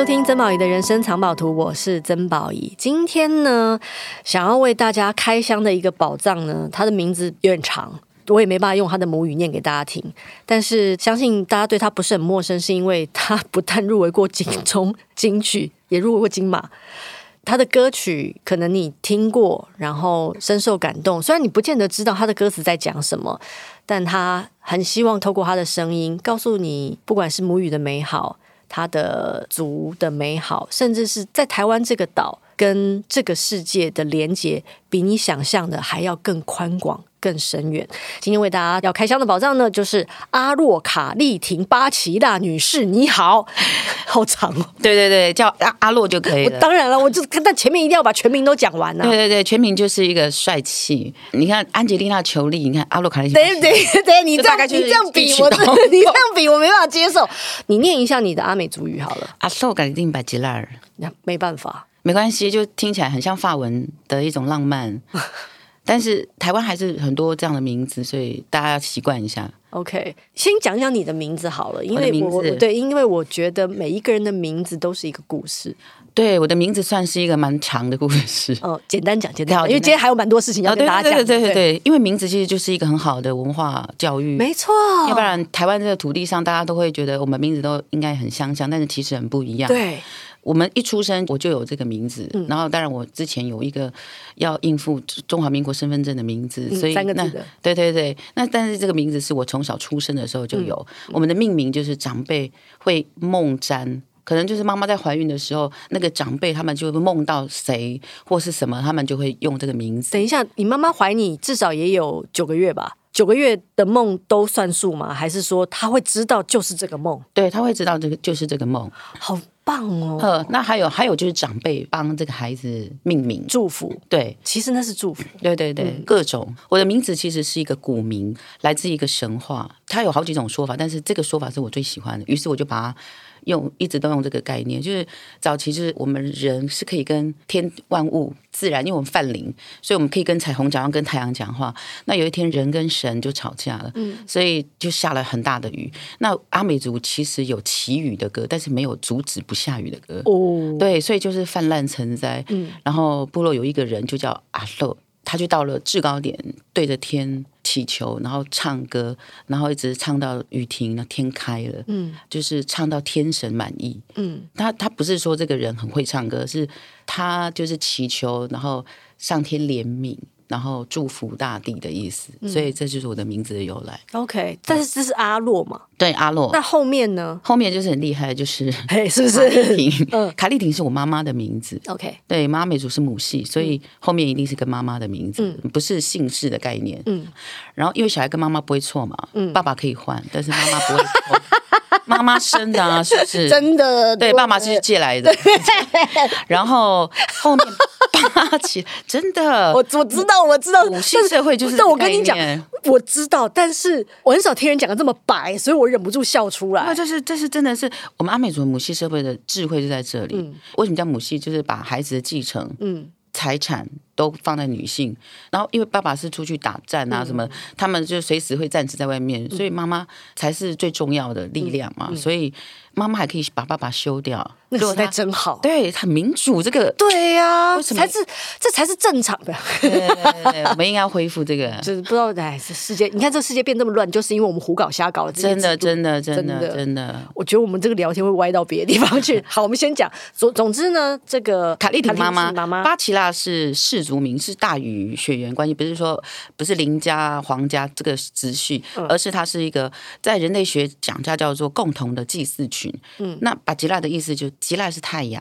收听曾宝仪的人生藏宝图，我是曾宝仪。今天呢，想要为大家开箱的一个宝藏呢，它的名字有点长，我也没办法用它的母语念给大家听。但是相信大家对它不是很陌生，是因为它不但入围过金钟金曲，也入围过金马。他的歌曲可能你听过，然后深受感动。虽然你不见得知道他的歌词在讲什么，但他很希望透过他的声音，告诉你，不管是母语的美好，他的族的美好，甚至是在台湾这个岛跟这个世界的连接，比你想象的还要更宽广。更深远。今天为大家要开箱的宝藏呢，就是阿洛卡丽婷巴奇娜女士。你好，好长哦。对对对，叫阿阿洛就可以了。当然了，我就但前面一定要把全名都讲完了。对对对，全名就是一个帅气。你看安吉丽娜·裘丽，你看阿洛卡丽婷。对对对，你这样 你这样比我，你这样比我没办法接受。你念一下你的阿美族语好了。阿洛卡丽婷巴吉娜尔。没办法，没关系，就听起来很像法文的一种浪漫。但是台湾还是很多这样的名字，所以大家要习惯一下。OK，先讲讲你的名字好了，因为我，我对，因为我觉得每一个人的名字都是一个故事。对，我的名字算是一个蛮长的故事。哦，简单讲，简单讲，因为今天还有蛮多事情要跟大家讲。对对对对对，因为名字其实就是一个很好的文化教育。没错，要不然台湾这个土地上，大家都会觉得我们名字都应该很相像，但是其实很不一样。对。我们一出生我就有这个名字，嗯、然后当然我之前有一个要应付中华民国身份证的名字，嗯、所以那对对对，那但是这个名字是我从小出生的时候就有。嗯、我们的命名就是长辈会梦占，可能就是妈妈在怀孕的时候，那个长辈他们就会梦到谁或是什么，他们就会用这个名字。等一下，你妈妈怀你至少也有九个月吧？九个月的梦都算数吗？还是说他会知道就是这个梦？对，他会知道这个就是这个梦。好。棒哦！呃，那还有还有就是长辈帮这个孩子命名祝福，对，其实那是祝福，对对对，嗯、各种。我的名字其实是一个古名，来自一个神话，它有好几种说法，但是这个说法是我最喜欢的，于是我就把它。用一直都用这个概念，就是早期就是我们人是可以跟天万物自然，因为我们泛灵，所以我们可以跟彩虹讲话，跟太阳讲话。那有一天人跟神就吵架了，嗯，所以就下了很大的雨。那阿美族其实有祈雨的歌，但是没有阻止不下雨的歌哦。对，所以就是泛滥成灾。嗯，然后部落有一个人就叫阿洛，他就到了制高点，对着天。祈求，然后唱歌，然后一直唱到雨停了，天开了，嗯，就是唱到天神满意，嗯，他他不是说这个人很会唱歌，是他就是祈求，然后上天怜悯。然后祝福大地的意思，嗯、所以这就是我的名字的由来。OK，但是这是阿洛嘛？对，阿洛。那后面呢？后面就是很厉害，就是嘿，是不是？卡丽婷，嗯，卡丽婷是我妈妈的名字。OK，对，妈美族是母系，所以后面一定是跟妈妈的名字，嗯、不是姓氏的概念。嗯，然后因为小孩跟妈妈不会错嘛，嗯，爸爸可以换，但是妈妈不会错。妈妈生的啊，是不是？真的，对，爸爸是借来的。然后后面 巴奇，真的，我我知道，我知道，母系社会就是。但我跟你讲，我知道，但是我很少听人讲的这么白，所以我忍不住笑出来。那这是这是真的是我们阿美族母系社会的智慧就在这里。嗯、为什么叫母系？就是把孩子的继承，嗯，财产。都放在女性，然后因为爸爸是出去打战啊什么，嗯、他们就随时会战死在外面，嗯、所以妈妈才是最重要的力量嘛。所以妈妈还可以把爸爸休掉，那时代真好，对，很民主。这个对呀、啊，才是这才是正常的。对对对，我们应该恢复这个。就是不知道哎，这世界，你看这世界变这么乱，就是因为我们胡搞瞎搞了。真的，真的，真的，真的，我觉得我们这个聊天会歪到别的地方去。好，我们先讲总总之呢，这个卡丽婷妈妈妈妈巴奇拉是氏族族名，是大于。血缘关系不是说不是林家皇家这个直系，而是它是一个在人类学讲它叫做共同的祭祀群。嗯，那巴吉拉的意思就吉拉是太阳。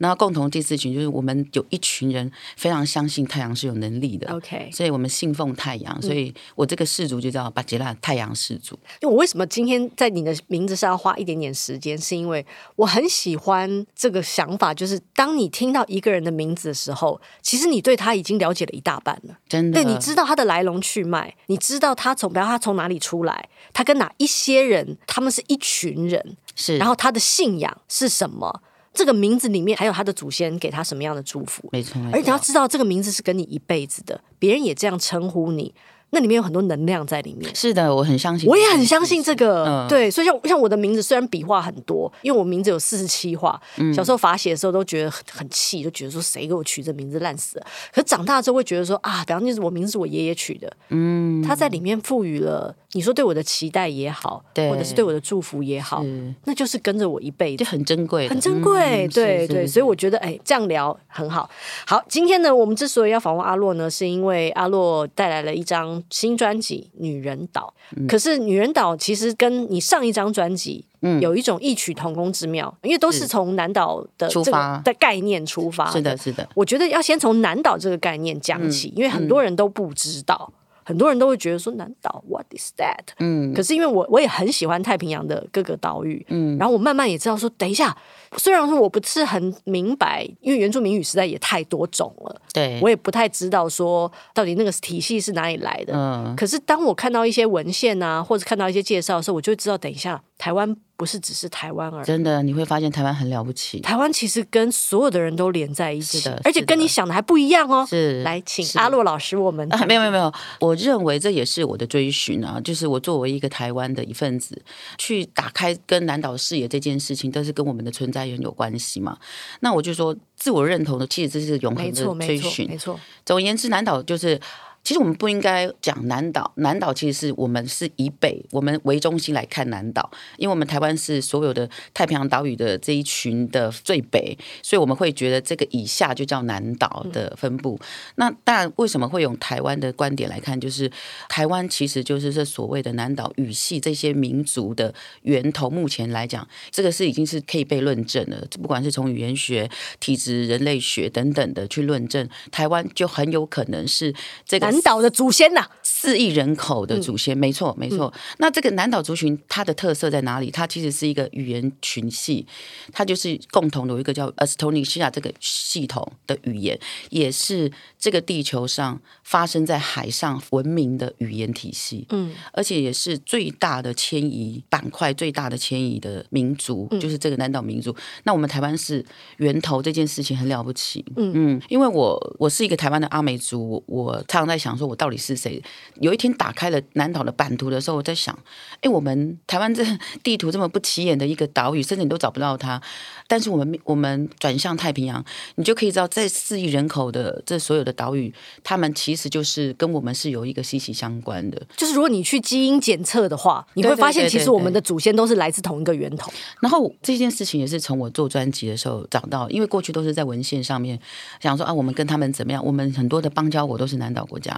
然后共同第四群就是我们有一群人非常相信太阳是有能力的，OK，所以我们信奉太阳，所以我这个氏族就叫巴吉拉太阳氏族。因为我为什么今天在你的名字上要花一点点时间，是因为我很喜欢这个想法，就是当你听到一个人的名字的时候，其实你对他已经了解了一大半了，真的，对，你知道他的来龙去脉，你知道他从，比方他从哪里出来，他跟哪一些人，他们是一群人，是，然后他的信仰是什么。这个名字里面还有他的祖先给他什么样的祝福？没错，而你要知道这个名字是跟你一辈子的，别人也这样称呼你，那里面有很多能量在里面。是的，我很相信，我也很相信这个。嗯、对，所以像像我的名字，虽然笔画很多，因为我名字有四十七画。嗯、小时候罚写的时候都觉得很很气，就觉得说谁给我取这名字烂死了。可长大之后会觉得说啊，比方就是我名字是我爷爷取的，嗯，他在里面赋予了你说对我的期待也好，或者是对我的祝福也好，那就是跟着我一辈子，就很珍贵，很珍贵。嗯、对对，所以我觉得哎，这样聊很好。好，今天呢，我们之所以要访问阿洛呢，是因为阿洛带来了一张新专辑《女人岛》。嗯、可是《女人岛》其实跟你上一张专辑，嗯，有一种异曲同工之妙，因为都是从南岛的这个的概念出发。是的，是的。我觉得要先从南岛这个概念讲起，嗯、因为很多人都不知道。很多人都会觉得说南岛，What is that？嗯，可是因为我我也很喜欢太平洋的各个岛屿，嗯，然后我慢慢也知道说，等一下，虽然说我不是很明白，因为原住民语实在也太多种了，对，我也不太知道说到底那个体系是哪里来的，嗯，可是当我看到一些文献啊，或者看到一些介绍的时候，我就会知道，等一下台湾。不是只是台湾而已，真的你会发现台湾很了不起。台湾其实跟所有的人都连在一起，的，而且跟你想的还不一样哦。是，来请阿洛老师，我们、啊、没有没有没有，我认为这也是我的追寻啊，就是我作为一个台湾的一份子，去打开跟南岛视野这件事情，都是跟我们的存在很有关系嘛。那我就说，自我认同的，其实这是永恒的追寻，没错。没错，总而言之，南岛就是。其实我们不应该讲南岛，南岛其实是我们是以北，我们为中心来看南岛，因为我们台湾是所有的太平洋岛屿的这一群的最北，所以我们会觉得这个以下就叫南岛的分布。嗯、那当然，为什么会用台湾的观点来看？就是台湾其实就是这所谓的南岛语系这些民族的源头。目前来讲，这个是已经是可以被论证了，不管是从语言学、体质、人类学等等的去论证，台湾就很有可能是这个。南岛的祖先呐、啊，四亿人口的祖先，嗯、没错，没错。嗯、那这个南岛族群，它的特色在哪里？它其实是一个语言群系，它就是共同有一个叫 Astonisha 这个系统的语言，也是这个地球上发生在海上文明的语言体系。嗯，而且也是最大的迁移板块，最大的迁移的民族，嗯、就是这个南岛民族。那我们台湾是源头，这件事情很了不起。嗯嗯，因为我我是一个台湾的阿美族，我常常在。想说，我到底是谁？有一天打开了南岛的版图的时候，我在想，哎，我们台湾这地图这么不起眼的一个岛屿，甚至你都找不到它。但是我们我们转向太平洋，你就可以知道，在四亿人口的这所有的岛屿，他们其实就是跟我们是有一个息息相关的。就是如果你去基因检测的话，你会发现，其实我们的祖先都是来自同一个源头。然后这件事情也是从我做专辑的时候找到，因为过去都是在文献上面想说啊，我们跟他们怎么样？我们很多的邦交国都是南岛国家。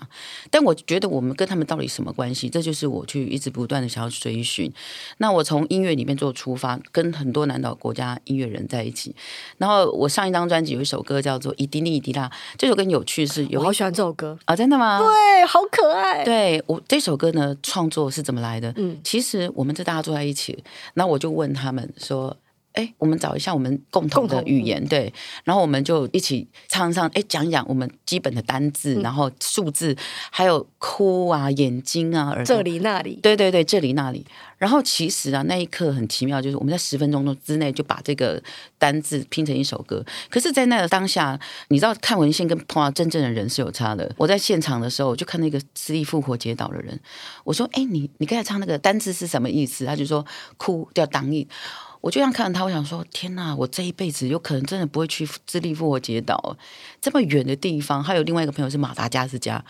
但我觉得我们跟他们到底什么关系？这就是我去一直不断的想要追寻。那我从音乐里面做出发，跟很多南岛国家音乐人在一起。然后我上一张专辑有一首歌叫做《伊迪尼伊迪拉》，这首歌有趣，是有我好喜欢这首歌啊！真的吗？对，好可爱。对我这首歌呢，创作是怎么来的？嗯，其实我们这大家坐在一起，那我就问他们说。哎，我们找一下我们共同的语言，对，然后我们就一起唱唱，哎，讲讲我们基本的单字，嗯、然后数字，还有哭啊，眼睛啊，耳朵这里那里，对对对，这里那里。然后其实啊，那一刻很奇妙，就是我们在十分钟之内就把这个单字拼成一首歌。可是，在那个当下，你知道看文献跟碰到真正的人是有差的。我在现场的时候，我就看那个失力复活节岛的人，我说：“哎，你你刚才唱那个单字是什么意思？”他就说：“哭叫当意。”我就这样看着他，我想说：天哪！我这一辈子有可能真的不会去智利复活节岛这么远的地方。还有另外一个朋友是马达加斯加，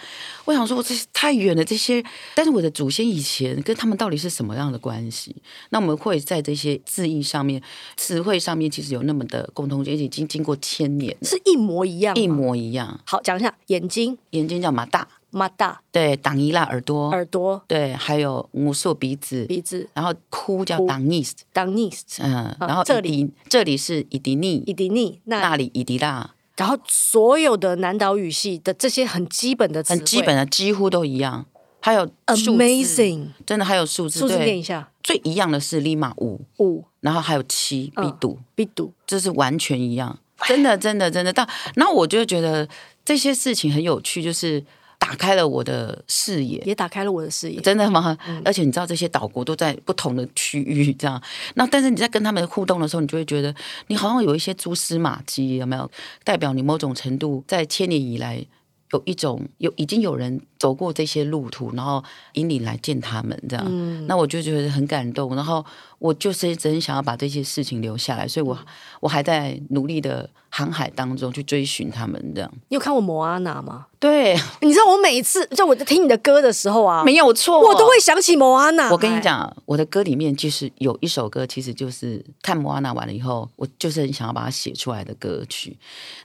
我想说，我这太远了。这些，但是我的祖先以前跟他们到底是什么样的关系？那我们会在这些字义上面、词汇上面，其实有那么的共同点，已经经过千年，是一模一样，一模一样。好，讲一下眼睛，眼睛叫马大。马大对，挡伊拉耳朵，耳朵。对，还有无数鼻子，鼻子，然后哭叫挡尼斯，挡尼斯，嗯，然后这里。这里是伊迪尼，伊迪尼，那里伊迪拉，然后所有的南岛语系的这些很基本的词，很基本的几乎都一样，还有 amazing，真的还有数字，数字念一下，最一样的是利马五。五，然后还有七必读必读，这是完全一样，真的真的真的，但然后我就觉得这些事情很有趣，就是。打开了我的视野，也打开了我的视野。真的吗？嗯、而且你知道，这些岛国都在不同的区域，这样。那但是你在跟他们互动的时候，你就会觉得你好像有一些蛛丝马迹，有没有？代表你某种程度在千年以来有一种有已经有人走过这些路途，然后引领来见他们，这样，嗯、那我就觉得很感动。然后我就是一直很想要把这些事情留下来，所以我我还在努力的航海当中去追寻他们。这样，你有看过摩阿娜吗？对，你知道我每一次就我在听你的歌的时候啊，没有错，我都会想起摩阿娜。我跟你讲，我的歌里面就是有一首歌，其实就是看摩阿娜完了以后，我就是很想要把它写出来的歌曲。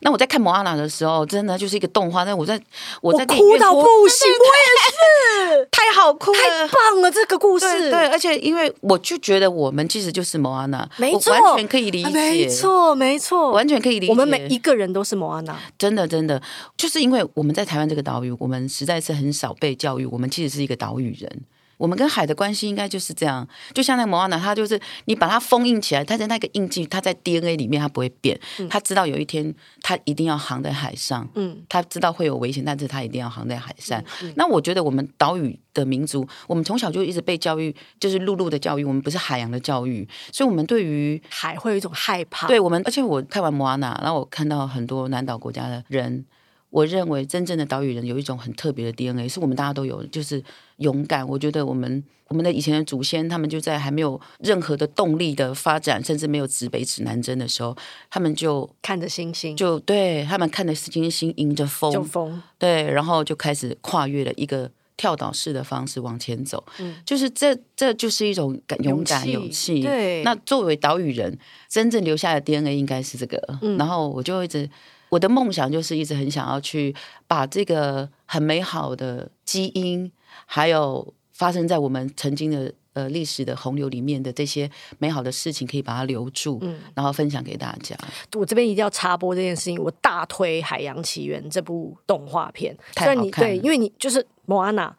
那我在看摩阿娜的时候，真的就是一个动画。那我在我在哭到不行，我也是，太好哭了，太棒了，这个故事。对，对，而且因为我就觉得我们其实就是摩安娜，没错，完全可以理解，没错，没错，完全可以理解。我们每一个人都是摩安娜，真的，真的，就是因为我们在台湾这个岛屿。我们实在是很少被教育，我们其实是一个岛屿人。我们跟海的关系应该就是这样，就像那个摩阿娜，他就是你把它封印起来，他在那个印记，他在 DNA 里面，他不会变。嗯、他知道有一天他一定要航在海上，嗯，他知道会有危险，但是他一定要航在海上。嗯嗯、那我觉得我们岛屿的民族，我们从小就一直被教育，就是陆路的教育，我们不是海洋的教育，所以我们对于海会有一种害怕。对我们，而且我看完摩阿娜，然后我看到很多南岛国家的人。我认为真正的岛屿人有一种很特别的 DNA，是我们大家都有，就是勇敢。我觉得我们我们的以前的祖先，他们就在还没有任何的动力的发展，甚至没有指北指南针的时候，他们就看着星星，就对他们看着星星，迎着风，就风，对，然后就开始跨越了一个跳岛式的方式往前走。嗯，就是这这就是一种敢勇敢勇气。对，那作为岛屿人，真正留下的 DNA 应该是这个。嗯，然后我就一直。我的梦想就是一直很想要去把这个很美好的基因，还有发生在我们曾经的呃历史的洪流里面的这些美好的事情，可以把它留住，嗯，然后分享给大家。我这边一定要插播这件事情，我大推《海洋奇缘》这部动画片，太好看了。对，因为你就是莫安娜。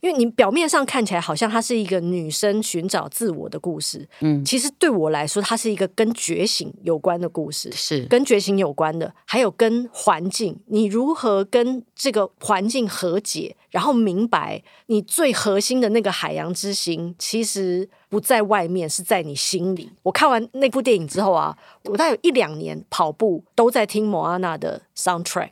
因为你表面上看起来好像它是一个女生寻找自我的故事，嗯，其实对我来说，它是一个跟觉醒有关的故事，是跟觉醒有关的，还有跟环境，你如何跟这个环境和解，然后明白你最核心的那个海洋之心，其实不在外面，是在你心里。我看完那部电影之后啊，我大概有一两年跑步都在听莫阿娜的 soundtrack。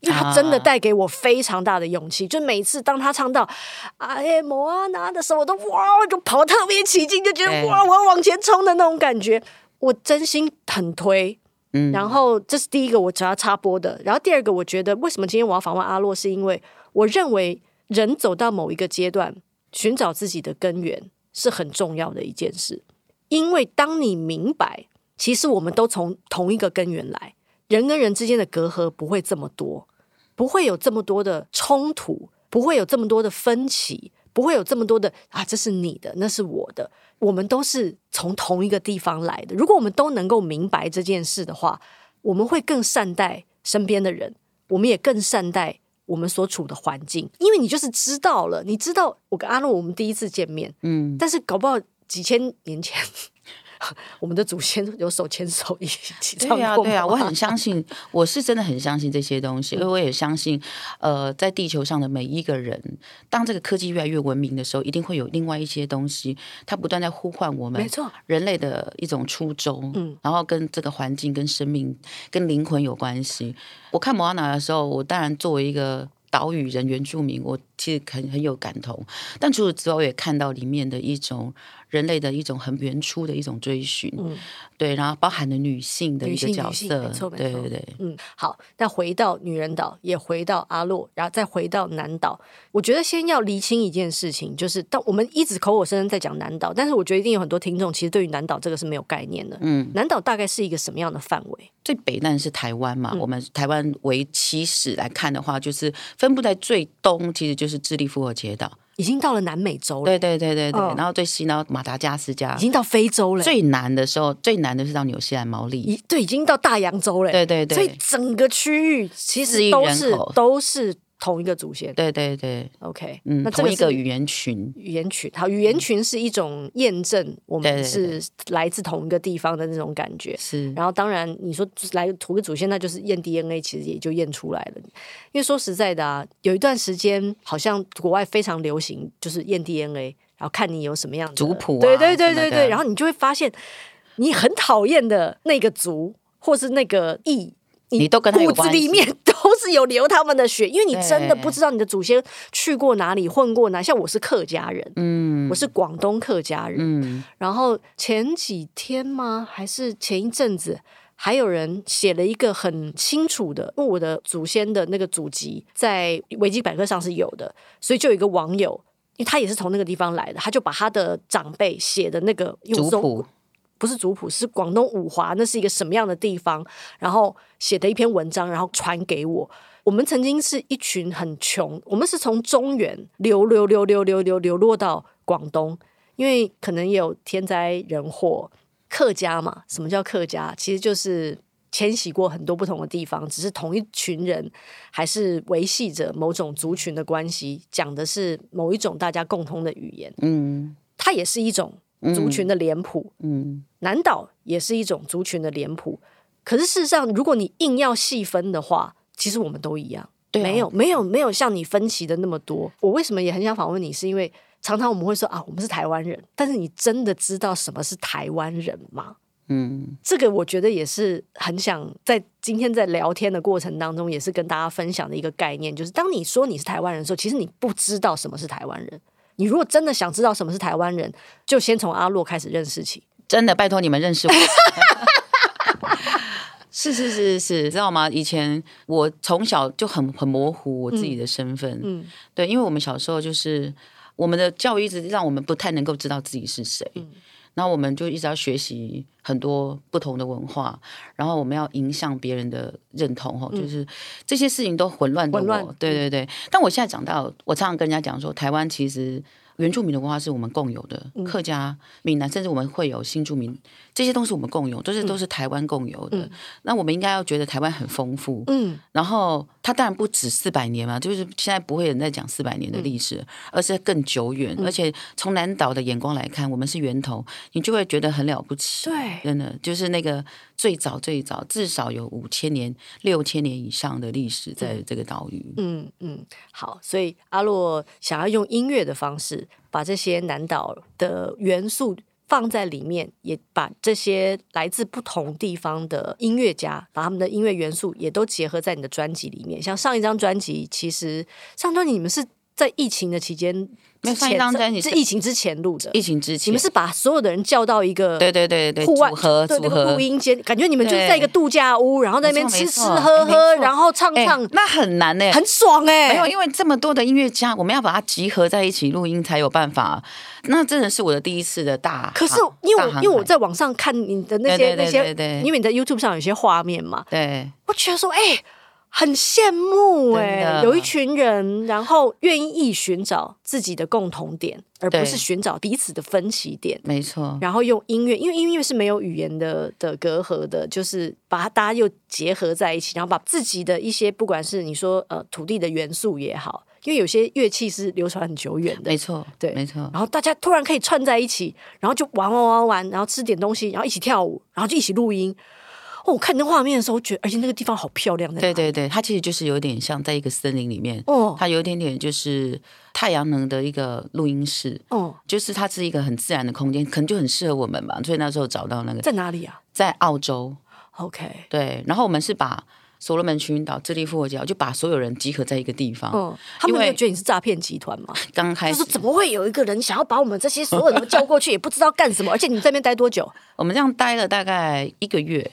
因为他真的带给我非常大的勇气，啊、就每次当他唱到“哎莫阿娜”的时候，我都哇就跑特别起劲，就觉得哇我要往前冲的那种感觉，我真心很推。嗯，然后这是第一个我只要插播的，然后第二个我觉得为什么今天我要访问阿洛，是因为我认为人走到某一个阶段，寻找自己的根源是很重要的一件事，因为当你明白，其实我们都从同一个根源来，人跟人之间的隔阂不会这么多。不会有这么多的冲突，不会有这么多的分歧，不会有这么多的啊，这是你的，那是我的，我们都是从同一个地方来的。如果我们都能够明白这件事的话，我们会更善待身边的人，我们也更善待我们所处的环境。因为你就是知道了，你知道我跟阿诺我们第一次见面，嗯，但是搞不好几千年前。我们的祖先有手牵手一起唱过。对啊，对啊，我很相信，我是真的很相信这些东西，因为我也相信，呃，在地球上的每一个人，当这个科技越来越文明的时候，一定会有另外一些东西，它不断在呼唤我们，没错，人类的一种初衷，嗯，然后跟这个环境、跟生命、跟灵魂有关系。我看摩阿娜的时候，我当然作为一个岛屿人、原住民，我其实很很有感同，但除此之外，我也看到里面的一种。人类的一种很原初的一种追寻，嗯，对，然后包含了女性的一个角色，没错，对对对，嗯，好，那回到女人岛，也回到阿洛，然后再回到南岛，我觉得先要厘清一件事情，就是当我们一直口口声声在讲南岛，但是我觉得一定有很多听众其实对于南岛这个是没有概念的，嗯，南岛大概是一个什么样的范围？最北端是台湾嘛，嗯、我们台湾为起始来看的话，就是分布在最东，其实就是智利复活节岛。已经到了南美洲了，对对对对对，哦、然后最西呢，马达加斯加，已经到非洲了。最南的时候，最南的是到纽西兰毛利，对，已经到大洋洲了。对对对，所以整个区域其实都是都是。同一个祖先，对对对，OK，嗯，那同一个语言群，语言群，好，语言群是一种验证我们是来自同一个地方的那种感觉，是。然后当然你说来同一个祖先，那就是验 DNA，其实也就验出来了。因为说实在的啊，有一段时间好像国外非常流行，就是验 DNA，然后看你有什么样的族谱，对对对对对，然后你就会发现你很讨厌的那个族或是那个裔。你都跟他骨子里面 都是有流他们的血，因为你真的不知道你的祖先去过哪里，混过哪。像我是客家人，嗯，我是广东客家人，嗯。然后前几天吗？还是前一阵子，还有人写了一个很清楚的，因为我的祖先的那个祖籍在维基百科上是有的，所以就有一个网友，因为他也是从那个地方来的，他就把他的长辈写的那个族谱。不是族谱，是广东五华，那是一个什么样的地方？然后写的一篇文章，然后传给我。我们曾经是一群很穷，我们是从中原流流流流流流流落到广东，因为可能也有天灾人祸。客家嘛，什么叫客家？其实就是迁徙过很多不同的地方，只是同一群人，还是维系着某种族群的关系，讲的是某一种大家共通的语言。嗯，它也是一种。族群的脸谱，嗯，南岛也是一种族群的脸谱。可是事实上，如果你硬要细分的话，其实我们都一样，对啊，没有没有没有像你分歧的那么多。我为什么也很想访问你，是因为常常我们会说啊，我们是台湾人，但是你真的知道什么是台湾人吗？嗯，这个我觉得也是很想在今天在聊天的过程当中，也是跟大家分享的一个概念，就是当你说你是台湾人的时候，其实你不知道什么是台湾人。你如果真的想知道什么是台湾人，就先从阿洛开始认识起。真的，拜托你们认识我。是是是是，知道吗？以前我从小就很很模糊我自己的身份。嗯，对，因为我们小时候就是我们的教育一直让我们不太能够知道自己是谁。嗯然后我们就一直要学习很多不同的文化，然后我们要影响别人的认同，哈、嗯，就是这些事情都混乱的我。混乱。对对对。但我现在讲到，我常常跟人家讲说，台湾其实。原住民的文化是我们共有的，客家、闽南，甚至我们会有新住民，这些都是我们共有，都是都是台湾共有的。嗯、那我们应该要觉得台湾很丰富，嗯，然后它当然不止四百年嘛，就是现在不会有人在讲四百年的历史，嗯、而是更久远。嗯、而且从南岛的眼光来看，我们是源头，你就会觉得很了不起。对，真的就是那个最早最早，至少有五千年、六千年以上的历史在这个岛屿。嗯嗯，好，所以阿洛想要用音乐的方式。把这些南岛的元素放在里面，也把这些来自不同地方的音乐家，把他们的音乐元素也都结合在你的专辑里面。像上一张专辑，其实上专辑你们是在疫情的期间。没有上一张专辑是疫情之前录的，疫情之前，你们是把所有的人叫到一个对对对对户外组合组合。录音间，感觉你们就是在一个度假屋，然后在那边吃吃喝喝，然后唱唱，那很难哎，很爽哎，没有，因为这么多的音乐家，我们要把它集合在一起录音才有办法。那真的是我的第一次的大，可是因为因为我在网上看你的那些那些，因为你在 YouTube 上有些画面嘛，对，我觉得说哎。很羡慕哎、欸，有一群人，然后愿意寻找自己的共同点，而不是寻找彼此的分歧点。没错。然后用音乐，因为音乐是没有语言的的隔阂的，就是把它大家又结合在一起，然后把自己的一些，不管是你说呃土地的元素也好，因为有些乐器是流传很久远的。没错，对，没错。然后大家突然可以串在一起，然后就玩玩玩玩，然后吃点东西，然后一起跳舞，然后就一起录音。哦，我看那画面的时候，觉得而且那个地方好漂亮。对对对，它其实就是有点像在一个森林里面。哦，它有一点点就是太阳能的一个录音室。哦，就是它是一个很自然的空间，可能就很适合我们吧。所以那时候找到那个在哪里啊？在澳洲。OK，对。然后我们是把。所罗门群岛、智利复活节，就把所有人集合在一个地方。嗯，他们有觉得你是诈骗集团吗？刚开始就是怎么会有一个人想要把我们这些所有人都叫过去，也不知道干什么？而且你在那边待多久？我们这样待了大概一个月，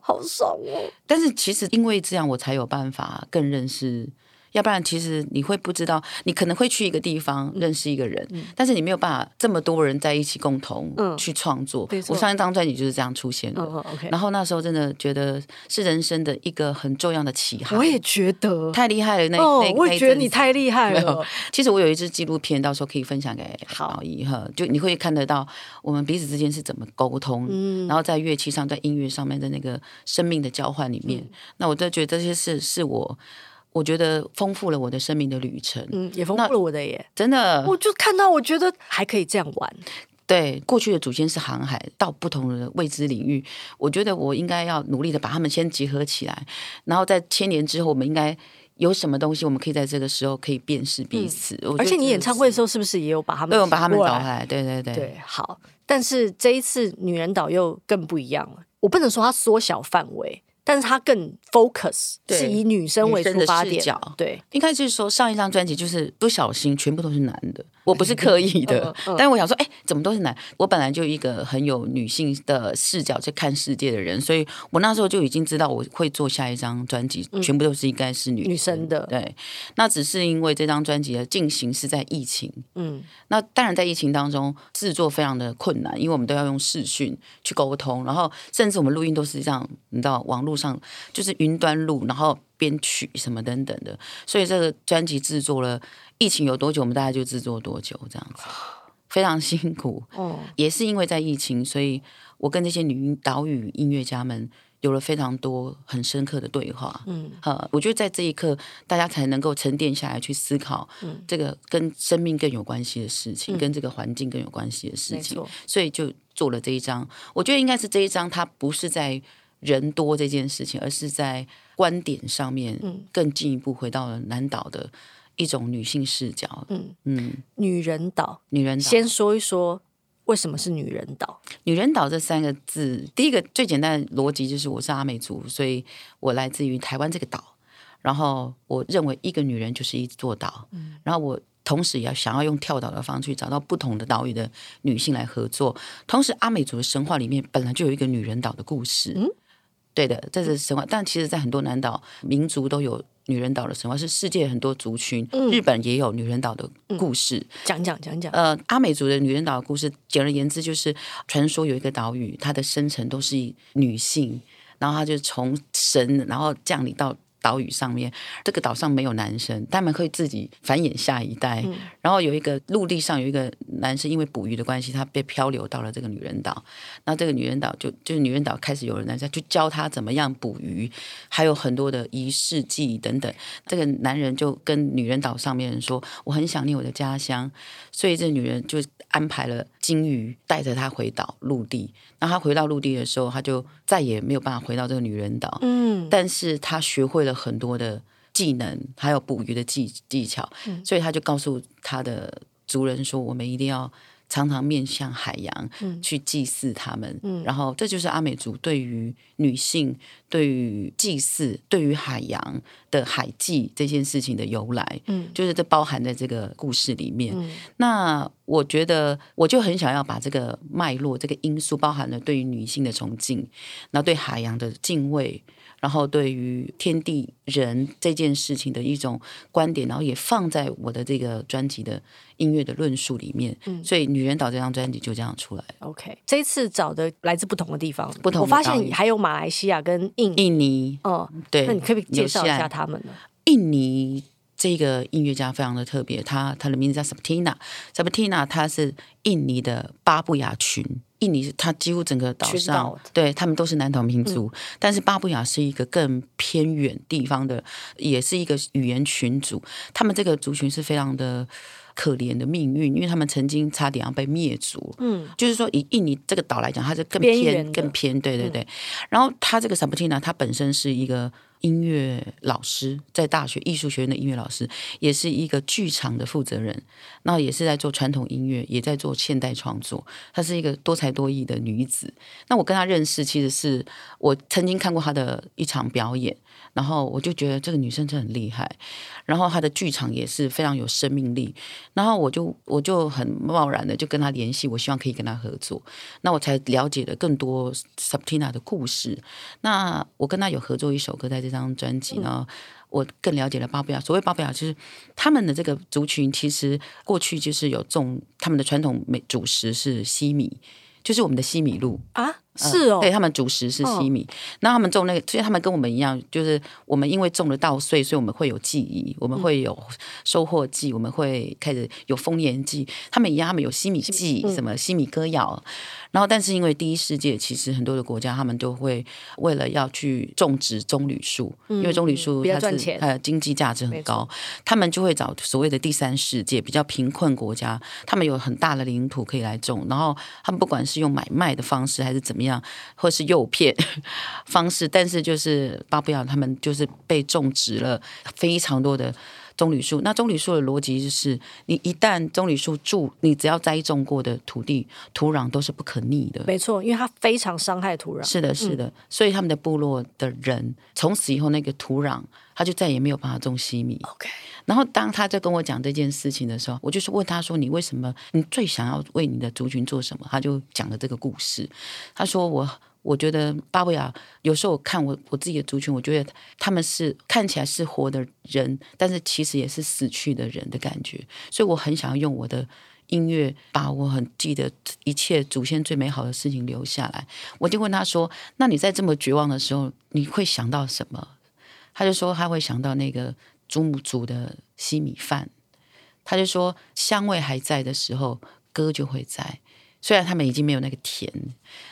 好爽哦！但是其实因为这样，我才有办法更认识。要不然，其实你会不知道，你可能会去一个地方认识一个人，嗯、但是你没有办法这么多人在一起共同去创作。嗯、我上一张专辑就是这样出现的。哦 okay、然后那时候真的觉得是人生的一个很重要的启航。我也觉得太厉害了，那哦，那我也觉得你太厉害了。其实我有一支纪录片，到时候可以分享给宝仪哈，就你会看得到我们彼此之间是怎么沟通，嗯、然后在乐器上，在音乐上面的那个生命的交换里面，嗯、那我都觉得这些事是我。我觉得丰富了我的生命的旅程，嗯，也丰富了我的耶，真的。我就看到，我觉得还可以这样玩。对，过去的祖先是航海到不同的未知领域，我觉得我应该要努力的把他们先结合起来，然后在千年之后，我们应该有什么东西，我们可以在这个时候可以辨识彼此。嗯、而且你演唱会的时候，是不是也有把他们？对，我把他们找回来。对对对，对，好。但是这一次女人岛又更不一样了，我不能说它缩小范围。但是他更 focus，是以女生为出发点，对，应该就是说上一张专辑就是不小心全部都是男的，我不是刻意的，但是我想说，哎，怎么都是男？我本来就一个很有女性的视角去看世界的人，所以我那时候就已经知道我会做下一张专辑，嗯、全部都是应该是女女生的，对。那只是因为这张专辑的进行是在疫情，嗯，那当然在疫情当中制作非常的困难，因为我们都要用视讯去沟通，然后甚至我们录音都是这样，你知道网络上就是云端录，然后编曲什么等等的，所以这个专辑制作了，疫情有多久，我们大概就制作多久这样子，非常辛苦。哦，也是因为在疫情，所以我跟这些女岛屿音乐家们有了非常多很深刻的对话。嗯，呃，我觉得在这一刻，大家才能够沉淀下来去思考，嗯，这个跟生命更有关系的事情，嗯，跟这个环境更有关系的事情，所以就做了这一张。我觉得应该是这一张，它不是在。人多这件事情，而是在观点上面嗯更进一步回到了南岛的一种女性视角。嗯嗯，女人岛，女人岛。先说一说为什么是女人岛？女人岛这三个字，第一个最简单的逻辑就是我是阿美族，所以我来自于台湾这个岛。然后我认为一个女人就是一座岛。嗯，然后我同时也要想要用跳岛的方式去找到不同的岛屿的女性来合作。同时，阿美族的神话里面本来就有一个女人岛的故事。嗯。对的，这是神话，但其实，在很多南岛民族都有女人岛的神话，是世界很多族群，嗯、日本也有女人岛的故事。讲讲讲讲，呃，阿美族的女人岛的故事，简而言之就是传说有一个岛屿，它的生成都是女性，然后它就从神然后降临到。岛屿上面，这个岛上没有男生，他们会自己繁衍下一代。嗯、然后有一个陆地上有一个男生，因为捕鱼的关系，他被漂流到了这个女人岛。那这个女人岛就就是女人岛开始有人男生去教他怎么样捕鱼，还有很多的仪式祭等等。这个男人就跟女人岛上面人说：“我很想念我的家乡。”所以这女人就安排了金鱼带着他回岛陆地。那他回到陆地的时候，他就再也没有办法回到这个女人岛。嗯，但是他学会了很多的技能，还有捕鱼的技技巧。嗯，所以他就告诉他的族人说：“我们一定要。”常常面向海洋，去祭祀他们，嗯、然后这就是阿美族对于女性、对于祭祀、对于海洋的海祭这件事情的由来，嗯，就是这包含在这个故事里面。嗯、那我觉得，我就很想要把这个脉络、这个因素，包含了对于女性的崇敬，然后对海洋的敬畏。然后对于天地人这件事情的一种观点，然后也放在我的这个专辑的音乐的论述里面。嗯，所以《女人岛》这张专辑就这样出来。OK，这一次找的来自不同的地方，不同。我发现还有马来西亚跟印印尼。哦，对，那你可以介绍一下他们呢？印尼这个音乐家非常的特别，他他的名字叫 Sabatina，Sabatina 他是印尼的巴布亚群。印尼，它几乎整个岛上，对他们都是南岛民族，嗯、但是巴布亚是一个更偏远地方的，也是一个语言群组。他们这个族群是非常的可怜的命运，因为他们曾经差点要被灭族。嗯，就是说以印尼这个岛来讲，它是更偏、更偏。对对对。嗯、然后他这个 Sabatina，他本身是一个。音乐老师在大学艺术学院的音乐老师，也是一个剧场的负责人，那也是在做传统音乐，也在做现代创作。她是一个多才多艺的女子。那我跟她认识，其实是我曾经看过她的一场表演。然后我就觉得这个女生真的很厉害，然后她的剧场也是非常有生命力，然后我就我就很贸然的就跟她联系，我希望可以跟她合作，那我才了解了更多 Subtina 的故事。那我跟她有合作一首歌在这张专辑，然后我更了解了巴布亚。所谓巴布亚，就是他们的这个族群，其实过去就是有种他们的传统美主食是西米，就是我们的西米露啊。是哦，对，他们主食是西米，那、哦、他们种那个，所以他们跟我们一样，就是我们因为种了稻穗，所以我们会有记忆，我们会有收获季，我们会开始有丰年祭。他们一样，他们有西米祭，什么西米歌谣。嗯、然后，但是因为第一世界，其实很多的国家，他们都会为了要去种植棕榈树，嗯、因为棕榈树它是呃经济价值很高，他们就会找所谓的第三世界比较贫困国家，他们有很大的领土可以来种，然后他们不管是用买卖的方式还是怎么样。或是诱骗方式，但是就是巴布亚他们就是被种植了非常多的棕榈树。那棕榈树的逻辑就是，你一旦棕榈树住，你只要栽种过的土地土壤都是不可逆的。没错，因为它非常伤害土壤。是的，是的。嗯、所以他们的部落的人从此以后，那个土壤他就再也没有办法种西米。OK。然后当他在跟我讲这件事情的时候，我就是问他说：“你为什么？你最想要为你的族群做什么？”他就讲了这个故事。他说：“我。”我觉得巴布亚有时候我看我我自己的族群，我觉得他们是看起来是活的人，但是其实也是死去的人的感觉。所以我很想要用我的音乐，把我很记得一切祖先最美好的事情留下来。我就问他说：“那你在这么绝望的时候，你会想到什么？”他就说他会想到那个祖母煮的稀米饭。他就说香味还在的时候，歌就会在。虽然他们已经没有那个甜，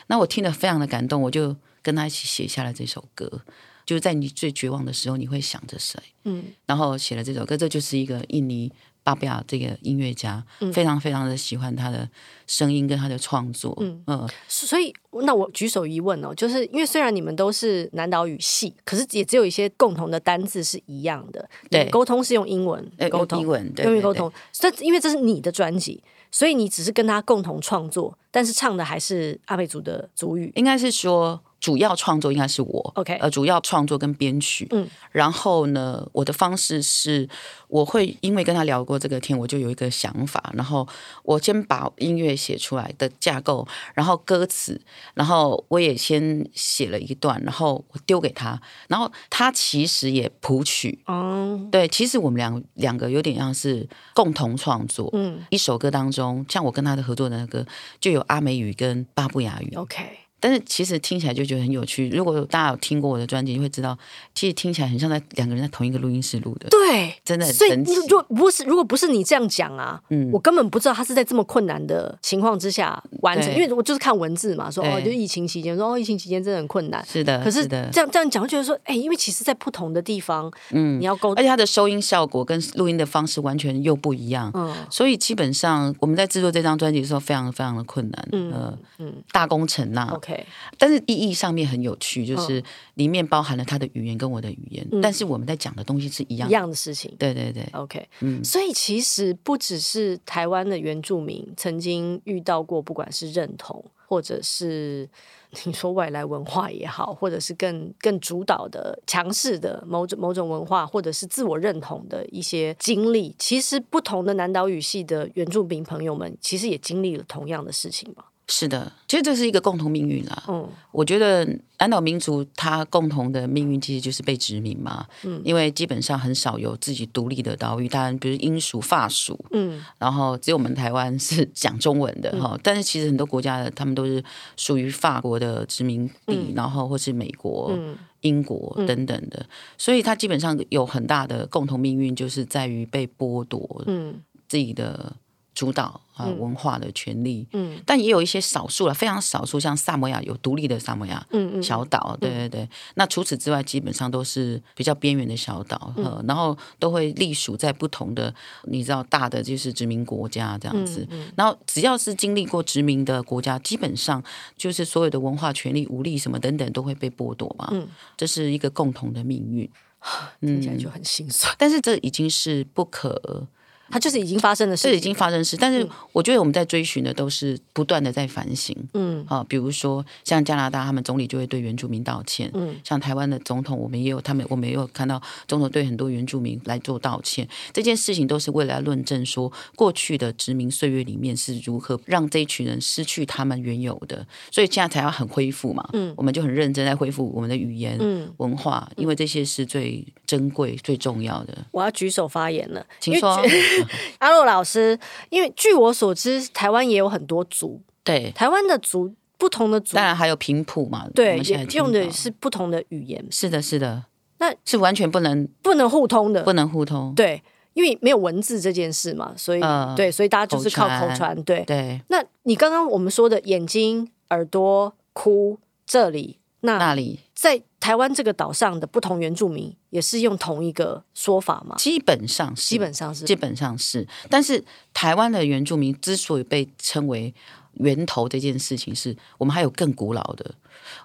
那我听了非常的感动，我就跟他一起写下了这首歌。就是在你最绝望的时候，你会想着谁？嗯，然后写了这首歌，这就是一个印尼巴布亚这个音乐家，嗯、非常非常的喜欢他的声音跟他的创作。嗯嗯，嗯所以那我举手一问哦，就是因为虽然你们都是南岛语系，可是也只有一些共同的单字是一样的。对，沟通是用英文沟通，英文对，用英语沟通。但因为这是你的专辑。所以你只是跟他共同创作，但是唱的还是阿美族的族语，应该是说。主要创作应该是我，OK，呃，主要创作跟编曲，嗯，然后呢，我的方式是，我会因为跟他聊过这个天，我就有一个想法，然后我先把音乐写出来的架构，然后歌词，然后我也先写了一段，然后我丢给他，然后他其实也谱曲，哦，对，其实我们两两个有点像是共同创作，嗯，一首歌当中，像我跟他的合作的那个，就有阿美语跟巴布亚语，OK。但是其实听起来就觉得很有趣。如果大家有听过我的专辑，就会知道，其实听起来很像在两个人在同一个录音室录的。对，真的很神奇。所以，如果不是如果不是你这样讲啊，嗯，我根本不知道他是在这么困难的情况之下完成。因为我就是看文字嘛，说哦，就疫情期间，说哦，疫情期间真的很困难。是的，可是这样这样讲，就觉得说，哎，因为其实，在不同的地方，嗯，你要沟通，而且它的收音效果跟录音的方式完全又不一样。嗯，所以基本上我们在制作这张专辑的时候，非常非常的困难。嗯嗯，嗯大工程呐。OK，但是。意义上面很有趣，就是里面包含了他的语言跟我的语言，嗯、但是我们在讲的东西是一样的一样的事情。对对对，OK，嗯，所以其实不只是台湾的原住民曾经遇到过，不管是认同，或者是你说外来文化也好，或者是更更主导的强势的某种某种文化，或者是自我认同的一些经历，其实不同的南岛语系的原住民朋友们，其实也经历了同样的事情吧。是的，其实这是一个共同命运啦。嗯，我觉得南岛民族它共同的命运其实就是被殖民嘛。嗯，因为基本上很少有自己独立的岛屿，当然比如英属、法属，嗯，然后只有我们台湾是讲中文的哈。嗯，但是其实很多国家的他们都是属于法国的殖民地，嗯，然后或是美国、嗯，英国等等的，所以它基本上有很大的共同命运，就是在于被剥夺，嗯，自己的。主导啊文化的权利，嗯，但也有一些少数了，非常少数，像萨摩亚有独立的萨摩亚，嗯嗯，小岛，对对对。那除此之外，基本上都是比较边缘的小岛，嗯，然后都会隶属在不同的，你知道大的就是殖民国家这样子。嗯，然后只要是经历过殖民的国家，基本上就是所有的文化权利、武力什么等等都会被剥夺嘛。嗯，这是一个共同的命运，听起来就很心酸。但是这已经是不可。它就是已经发生的事，是已经发生的事。但是我觉得我们在追寻的都是不断的在反省。嗯，啊，比如说像加拿大，他们总理就会对原住民道歉。嗯，像台湾的总统，我们也有他们，我们也有看到总统对很多原住民来做道歉。这件事情都是为了论证说，过去的殖民岁月里面是如何让这一群人失去他们原有的，所以现在才要很恢复嘛。嗯，我们就很认真在恢复我们的语言、嗯，文化，因为这些是最珍贵、最重要的。我要举手发言了，请说。阿洛老师，因为据我所知，台湾也有很多族，对，台湾的族不同的族，当然还有平埔嘛，对，用的是不同的语言，是的，是的，那是完全不能不能互通的，不能互通，对，因为没有文字这件事嘛，所以、呃、对，所以大家就是靠口传，对对。那你刚刚我们说的眼睛、耳朵、哭这里。那，那里在台湾这个岛上的不同原住民也是用同一个说法吗？基本上是，基本上是，基本上是。但是台湾的原住民之所以被称为源头，这件事情是我们还有更古老的。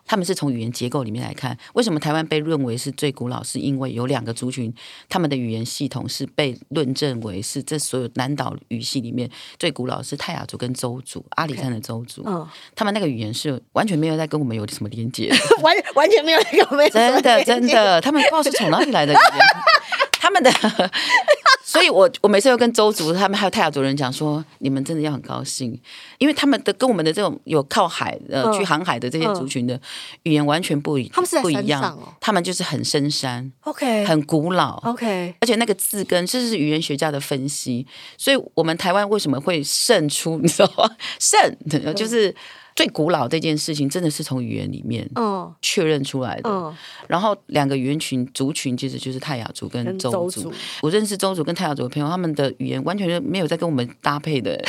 他们是从语言结构里面来看，为什么台湾被认为是最古老？是因为有两个族群，他们的语言系统是被论证为是这所有南岛语系里面最古老，是泰雅族跟周族，阿里山的周族。嗯，他们那个语言是完全没有在跟我们有什么连接，完完全没有跟我们真的真的，他们不知道是从哪里来的语言，他们的。所以我，我我每次都跟周族他们还有泰雅族人讲说，你们真的要很高兴，因为他们的跟我们的这种有靠海呃去航海的这些族群的语言完全不一，他们是不一样，他们就是很深山，OK，很古老，OK，而且那个字根，这是语言学家的分析，所以我们台湾为什么会胜出，你知道吗？胜 就是。最古老这件事情，真的是从语言里面确认出来的。嗯嗯、然后两个语言群族群，其实就是泰雅族跟邹族。族我认识邹族跟泰雅族的朋友，他们的语言完全就没有在跟我们搭配的。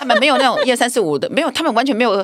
他们没有那种一二三四五的，没有，他们完全没有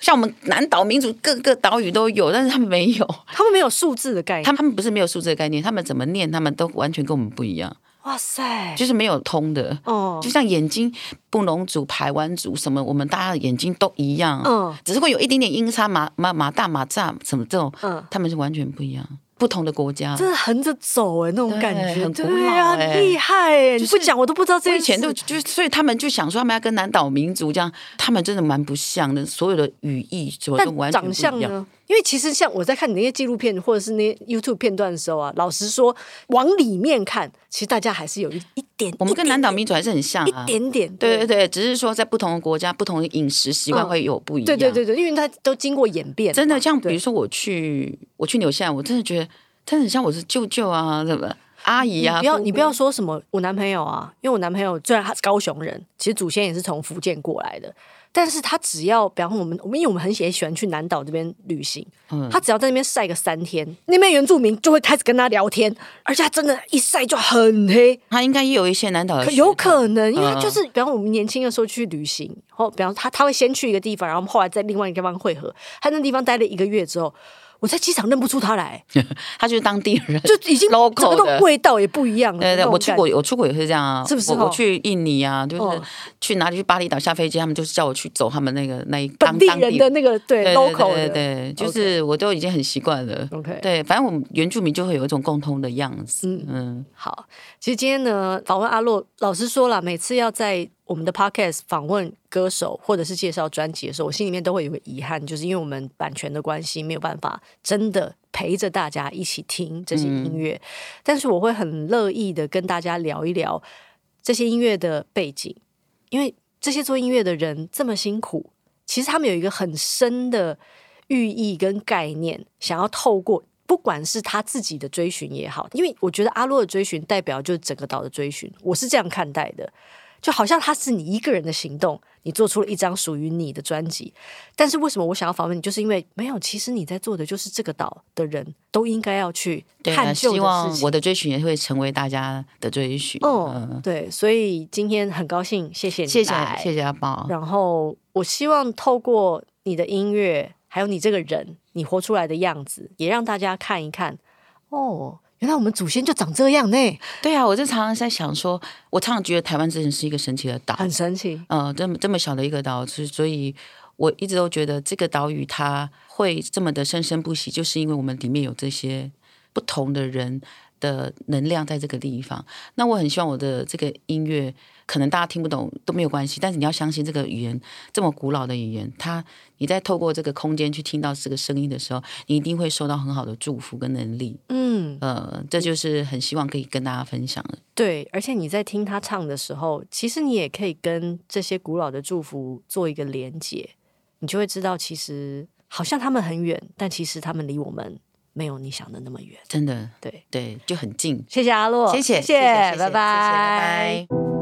像我们南岛民族各个岛屿都有，但是他们没有，他们没有数字的概念。他们他们不是没有数字的概念，他们怎么念，他们都完全跟我们不一样。哇塞，就是没有通的。哦，就像眼睛，布农族、排湾族什么，我们大家的眼睛都一样，嗯，只是会有一点点阴差，马马马大马炸什么这种，嗯，他们是完全不一样。不同的国家，真的横着走哎，那种感觉很古老哎，厉害哎！你不讲我都不知道这些。以前都就所以他们就想说，他们要跟南岛民族这样，他们真的蛮不像的，所有的语义什么都完全不一样。长相呢？因为其实像我在看你那些纪录片或者是那些 YouTube 片段的时候啊，老实说，往里面看，其实大家还是有一一点。我们跟南岛民族还是很像啊，一点点。对对对，只是说在不同的国家，不同的饮食习惯会有不一样。对对对对，因为它都经过演变。真的，像比如说我去我去纽西兰，我真的觉得。真的很像我是舅舅啊，什么阿姨啊？你不要你不要说什么我男朋友啊，因为我男朋友虽然他是高雄人，其实祖先也是从福建过来的，但是他只要比方说我们我们因为我们很喜喜欢去南岛这边旅行，嗯，他只要在那边晒个三天，那边原住民就会开始跟他聊天，而且他真的，一晒就很黑。他应该也有一些南岛的，有可能，因为他就是比方我们年轻的时候去旅行，然后比方他他会先去一个地方，然后后来在另外一个地方汇合，他那地方待了一个月之后。我在机场认不出他来，他就是当地人，就已经 local 的味道也不一样了。对对，我出国，我出国也是这样啊，是不是？我去印尼啊，就是去哪里去巴厘岛下飞机，他们就是叫我去走他们那个那一当地人的那个对 local 对对，就是我都已经很习惯了。OK，对，反正我们原住民就会有一种共通的样子。嗯嗯，好，其实今天呢，访问阿洛，老实说了，每次要在。我们的 podcast 访问歌手或者是介绍专辑的时候，我心里面都会有个遗憾，就是因为我们版权的关系，没有办法真的陪着大家一起听这些音乐。嗯、但是我会很乐意的跟大家聊一聊这些音乐的背景，因为这些做音乐的人这么辛苦，其实他们有一个很深的寓意跟概念，想要透过不管是他自己的追寻也好，因为我觉得阿洛的追寻代表就是整个岛的追寻，我是这样看待的。就好像他是你一个人的行动，你做出了一张属于你的专辑。但是为什么我想要访问你？就是因为没有，其实你在做的就是这个岛的人都应该要去探究的事情。希望我的追寻也会成为大家的追寻。哦，嗯、对，所以今天很高兴，谢谢你，谢谢，谢谢阿宝。然后我希望透过你的音乐，还有你这个人，你活出来的样子，也让大家看一看。哦。原来我们祖先就长这样呢？对啊，我就常常在想说，我常常觉得台湾真的是一个神奇的岛，很神奇。嗯、呃，这么这么小的一个岛，所所以我一直都觉得这个岛屿它会这么的生生不息，就是因为我们里面有这些不同的人的能量在这个地方。那我很希望我的这个音乐。可能大家听不懂都没有关系，但是你要相信这个语言这么古老的语言，它你在透过这个空间去听到这个声音的时候，你一定会受到很好的祝福跟能力。嗯，呃，这就是很希望可以跟大家分享的。对，而且你在听他唱的时候，其实你也可以跟这些古老的祝福做一个连接，你就会知道，其实好像他们很远，但其实他们离我们没有你想的那么远。真的，对对，就很近。谢谢阿洛，谢谢，谢谢，拜拜，拜拜。